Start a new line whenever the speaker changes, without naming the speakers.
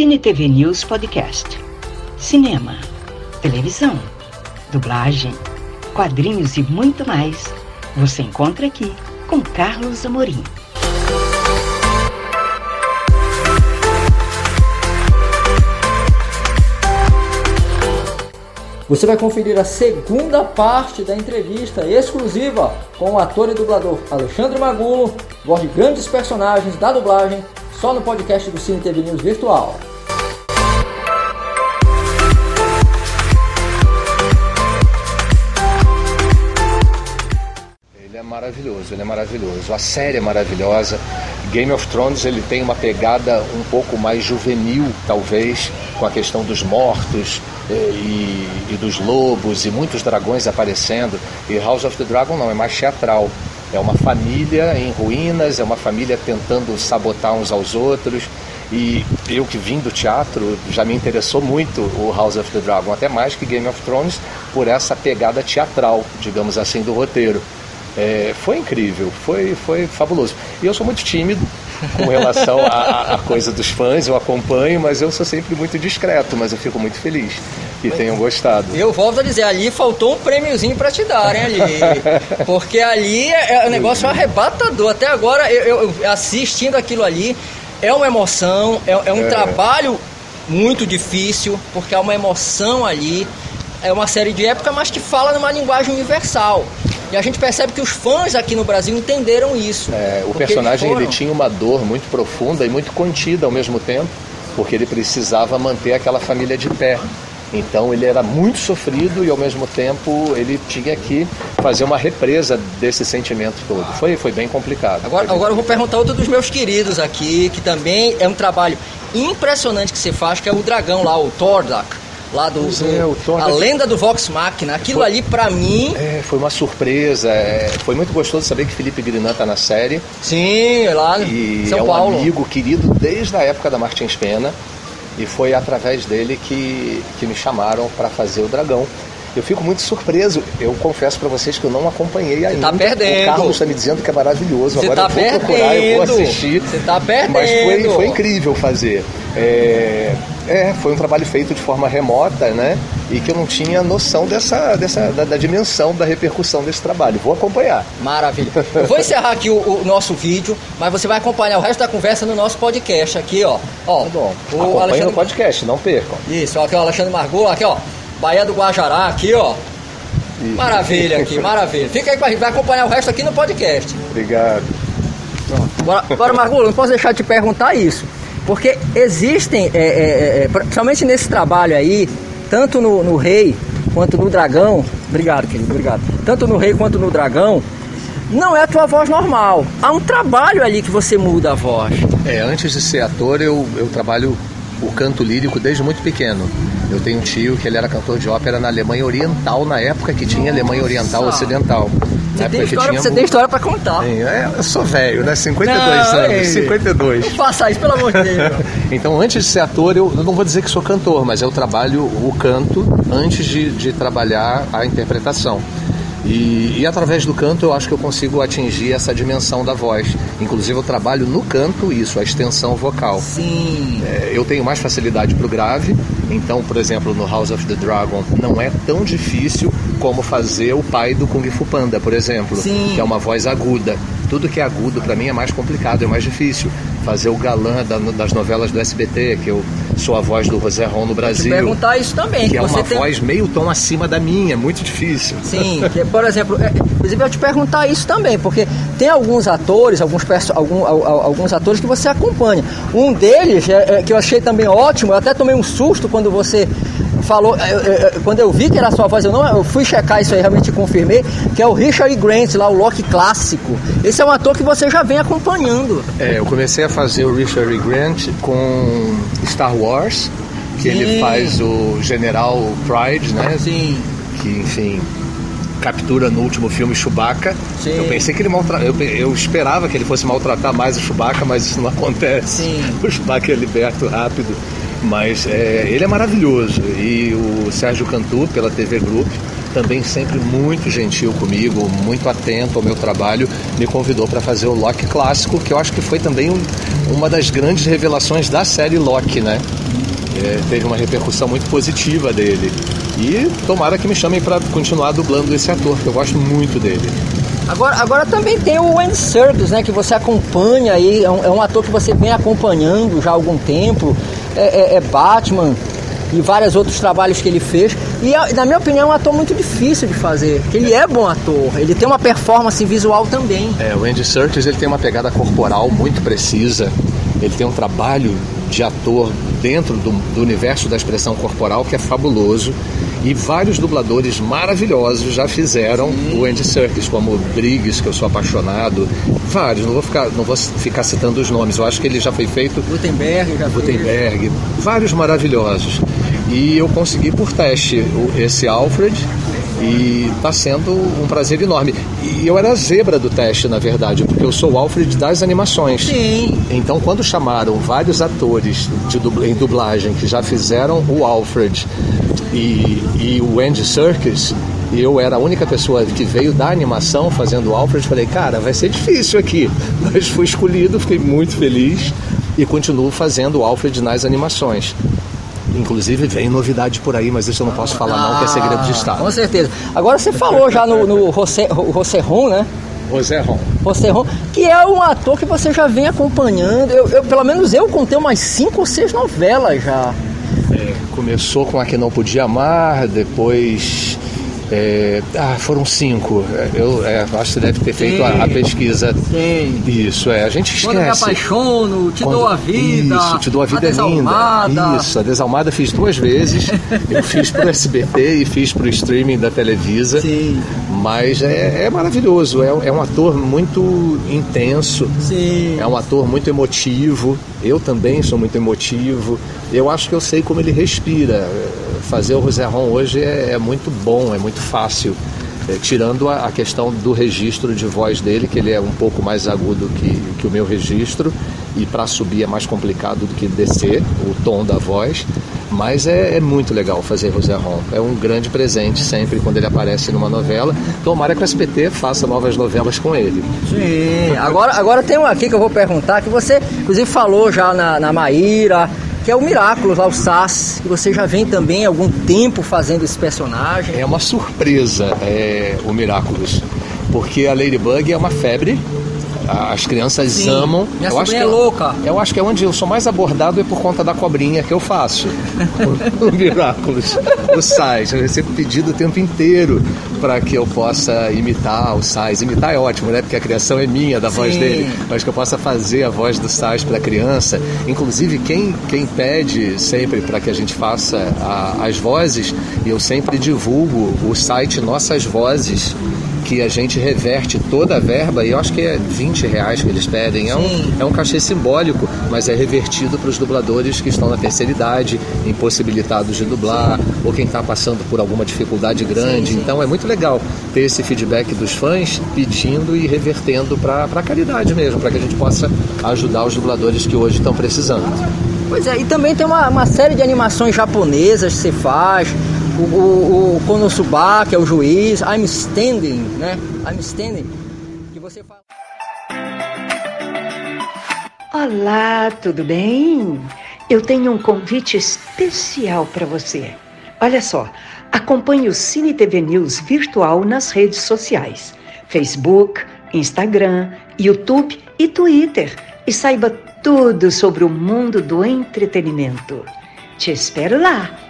Cine TV News Podcast. Cinema, televisão, dublagem, quadrinhos e muito mais. Você encontra aqui com Carlos Amorim.
Você vai conferir a segunda parte da entrevista exclusiva com o ator e dublador Alexandre Magulo, voz de grandes personagens da dublagem, só no podcast do Cine TV News Virtual.
Ele é maravilhoso, ele é maravilhoso. A série é maravilhosa. Game of Thrones ele tem uma pegada um pouco mais juvenil, talvez, com a questão dos mortos eh, e, e, dos lobos e muitos dragões aparecendo. E House of the Dragon não, é mais teatral. É uma família em ruínas, é uma família tentando sabotar uns aos outros. E eu que vim do teatro, já me interessou muito o House of the Dragon, até mais que Game of Thrones, por essa pegada teatral, digamos assim, do roteiro. É, foi incrível, foi, foi fabuloso. E eu sou muito tímido com relação à, coisa dos fãs, eu acompanho, mas eu sou sempre muito discreto, mas eu fico muito feliz que tenham gostado.
Eu volto a dizer, ali faltou um prêmiozinho para te darem ali. Porque ali é, é um negócio arrebatador. Até agora, eu, eu assistindo aquilo ali, é uma emoção, é, é um é. trabalho muito difícil, porque há uma emoção ali. É uma série de época, mas que fala numa linguagem universal. E a gente percebe que os fãs aqui no Brasil entenderam isso.
É, o personagem ele tinha uma dor muito profunda e muito contida ao mesmo tempo, porque ele precisava manter aquela família de pé. Então ele era muito sofrido e ao mesmo tempo ele tinha que fazer uma represa desse sentimento todo. Foi, foi bem complicado.
Agora,
bem
agora eu vou perguntar outro dos meus queridos aqui, que também é um trabalho impressionante que você faz, que é o dragão lá, o Tordak lá do, do é, a lenda do Vox Machina. Aquilo foi, ali para mim
é, foi uma surpresa. É, foi muito gostoso saber que Felipe Grinan tá na série.
Sim, lá
e
São
é
Paulo.
um amigo querido desde a época da Martins Pena e foi através dele que, que me chamaram para fazer o Dragão. Eu fico muito surpreso. Eu confesso para vocês que eu não acompanhei ainda.
Você tá perdendo.
O Carlos está me dizendo que é maravilhoso.
Você
Agora
tá
eu vou
perdendo.
procurar, eu vou assistir.
Você tá perdendo.
Mas foi, foi incrível fazer. É, é, foi um trabalho feito de forma remota, né? E que eu não tinha noção dessa, dessa da, da dimensão, da repercussão desse trabalho. Vou acompanhar.
Maravilha. Eu vou encerrar aqui o, o, nosso vídeo, mas você vai acompanhar o resto da conversa no nosso podcast aqui, ó. ó
tá bom. O Acompanhe Alexandre... no podcast, não percam.
Isso, ó, aqui o Alexandre Margot, aqui, ó. Bahia do Guajará, aqui, ó. Isso. Maravilha aqui, maravilha. Fica aí com a gente, vai acompanhar o resto aqui no podcast.
Obrigado.
Pronto. Agora, agora Margot, não posso deixar de te perguntar isso. Porque existem, é, é, é, principalmente nesse trabalho aí, tanto no, no, Rei quanto no Dragão, obrigado querido, obrigado. Tanto no Rei quanto no Dragão, não é a tua voz normal. Há um trabalho ali que você muda a voz.
É, antes de ser ator, eu, eu trabalho o canto lírico desde muito pequeno. Eu tenho um tio que ele era cantor de ópera na Alemanha Oriental, na época que tinha Alemanha Oriental Ocidental.
Você tem, história, tinha... você tem história pra contar.
Sim, é, eu sou velho, né? 52 não, anos, ei, 52.
Não faça isso, pelo amor de Deus.
então, antes de ser ator, eu, eu, não vou dizer que sou cantor, mas eu trabalho o canto antes de, de trabalhar a interpretação. E, e, através do canto eu acho que eu consigo atingir essa dimensão da voz. Inclusive eu trabalho no canto isso, a extensão vocal.
Sim.
É, eu tenho mais facilidade para o grave, então, por exemplo, no House of the Dragon não é tão difícil como fazer o pai do Kung Fu Panda, por exemplo,
Sim.
que é uma voz aguda. Tudo que é agudo para mim é mais complicado, é mais difícil. Fazer o galã das novelas do SBT, que eu sou a voz do José Ron no Brasil. Te
perguntar isso também.
Que é uma
tem...
voz meio tom acima da minha, é muito difícil.
Sim, que, por exemplo, é, inclusive eu te perguntar isso também, porque tem alguns atores, alguns, algum, alguns atores que você acompanha. Um deles, é, é, que eu achei também ótimo, eu até tomei um susto quando você falou, eu, eu, quando eu vi que era sua voz, eu não eu fui checar isso aí, realmente confirmei, que é o Richard Grant, lá, o Loki clássico. Esse é um ator que você já vem acompanhando.
É, eu comecei a fazer o Richard Grant com Star Wars, que Sim. ele faz o General Pride, né?
Sim.
Que, enfim, captura no último filme Chewbacca. Sim. Eu pensei que ele maltratou. Eu, eu, esperava que ele fosse maltratar mais o Chewbacca, mas isso não acontece.
Sim.
O Chewbacca é liberto rápido. Mas é, ele é maravilhoso. E o Sérgio Cantu, pela TV Group, também sempre muito gentil comigo, muito atento ao meu trabalho, me convidou para fazer o Loki clássico, que eu acho que foi também um, uma das grandes revelações da série Loki, né? É, teve uma repercussão muito positiva dele. E tomara que me chamem para continuar dublando esse ator, que eu gosto muito dele.
Agora, agora também tem o Andy Serkis, né? Que você acompanha aí, é um, é um, ator que você vem acompanhando já há algum tempo. É, é, é Batman e vários outros trabalhos que ele fez. E na minha opinião é um ator muito difícil de fazer, ele é bom ator, ele tem uma performance visual também.
É, o Andy Serkis ele tem uma pegada corporal muito precisa, ele tem um trabalho de ator dentro do, do universo da expressão corporal que é fabuloso e vários dubladores maravilhosos já fizeram Sim. o Andy Serkis, como Briggs, que eu sou apaixonado. Vários, não vou ficar, não vou ficar citando os nomes. Eu acho que ele já foi feito.
Gutenberg, já
Gutenberg, fez. vários maravilhosos. E eu consegui por teste esse Alfred e está sendo um prazer enorme. E eu era a zebra do teste, na verdade, porque eu sou o Alfred das animações.
Sim.
Então, quando chamaram vários atores de em dublagem que já fizeram o Alfred e, e o Andy Serkis, e eu era a única pessoa que veio da animação fazendo o Alfred, falei, cara, vai ser difícil aqui. Mas fui escolhido, fiquei muito feliz e continuo fazendo o Alfred nas animações. Inclusive vem novidade por aí, mas isso eu não posso falar ah, não, que é segredo de Estado.
Com certeza. Agora você falou já no, no José, José Ron, né?
José Ron.
José Ron, que é um ator que você já vem acompanhando. Eu, eu, pelo menos eu contei umas cinco ou seis novelas já.
Começou com A Que Não Podia Amar, depois é, ah, foram cinco. Eu é, acho que você deve ter feito a, a, pesquisa.
Sim.
Isso, é. A gente esquece. Quando
me apaixono, te Quando, dou a vida.
Isso, te dou a vida a é linda. Isso, a Desalmada fiz duas vezes. eu fiz pro SBT e fiz pro streaming da Televisa.
Sim.
Mas é, é maravilhoso. É, é um ator muito intenso.
Sim.
É um ator muito emotivo. Eu também sou muito emotivo. Eu acho que eu sei como ele respira fazer o Roserron hoje é, é, muito bom, é muito fácil. É, tirando a, a, questão do registro de voz dele, que ele é um pouco mais agudo que, que o meu registro, e para subir é mais complicado do que descer o tom da voz. Mas é, é muito legal fazer Roserron. É um grande presente sempre quando ele aparece numa novela. Tomara que o SBT faça novas novelas com ele.
Sim, agora, agora tem um aqui que eu vou perguntar, que você inclusive falou já na, na Maíra, que é o Miraculous, lá o Sass, que você já vem também há algum tempo fazendo esse personagem.
É uma surpresa é, o Miraculous, porque a Ladybug é uma febre as crianças Sim, amam.
Minha eu acho que é, louca.
Eu acho que é onde eu sou mais abordado é por conta da cobrinha que eu faço. o Miraculous, o Sais. Eu recebo pedido o tempo inteiro para que eu possa imitar o Sais. Imitar é ótimo, né? Porque a criação é minha, da Sim. voz dele. Mas que eu possa fazer a voz do Sais para a criança. Inclusive, quem, quem pede sempre para que a gente faça a, as vozes, eu sempre divulgo o site Nossas Vozes que a gente reverte toda a verba, e eu acho que é 20 reais que eles pedem. É um, é um cachê simbólico, mas é revertido para os dubladores que estão na terceira idade, impossibilitados de dublar, sim. ou quem está passando por alguma dificuldade grande. Sim, sim. Então é muito legal ter esse feedback dos fãs pedindo e revertendo para a caridade mesmo, para que a gente possa ajudar os dubladores que hoje estão precisando.
Pois é, e também tem uma, uma série de animações japonesas que você faz, o, o, o Konosuba, que é o juiz, I'm standing, né? I'm standing, que você fala.
Olá, tudo bem? Eu tenho um convite especial para você. Olha só, acompanhe o Cine TV News virtual nas redes sociais: Facebook, Instagram, YouTube e Twitter. E saiba tudo sobre o mundo do entretenimento. Te espero lá!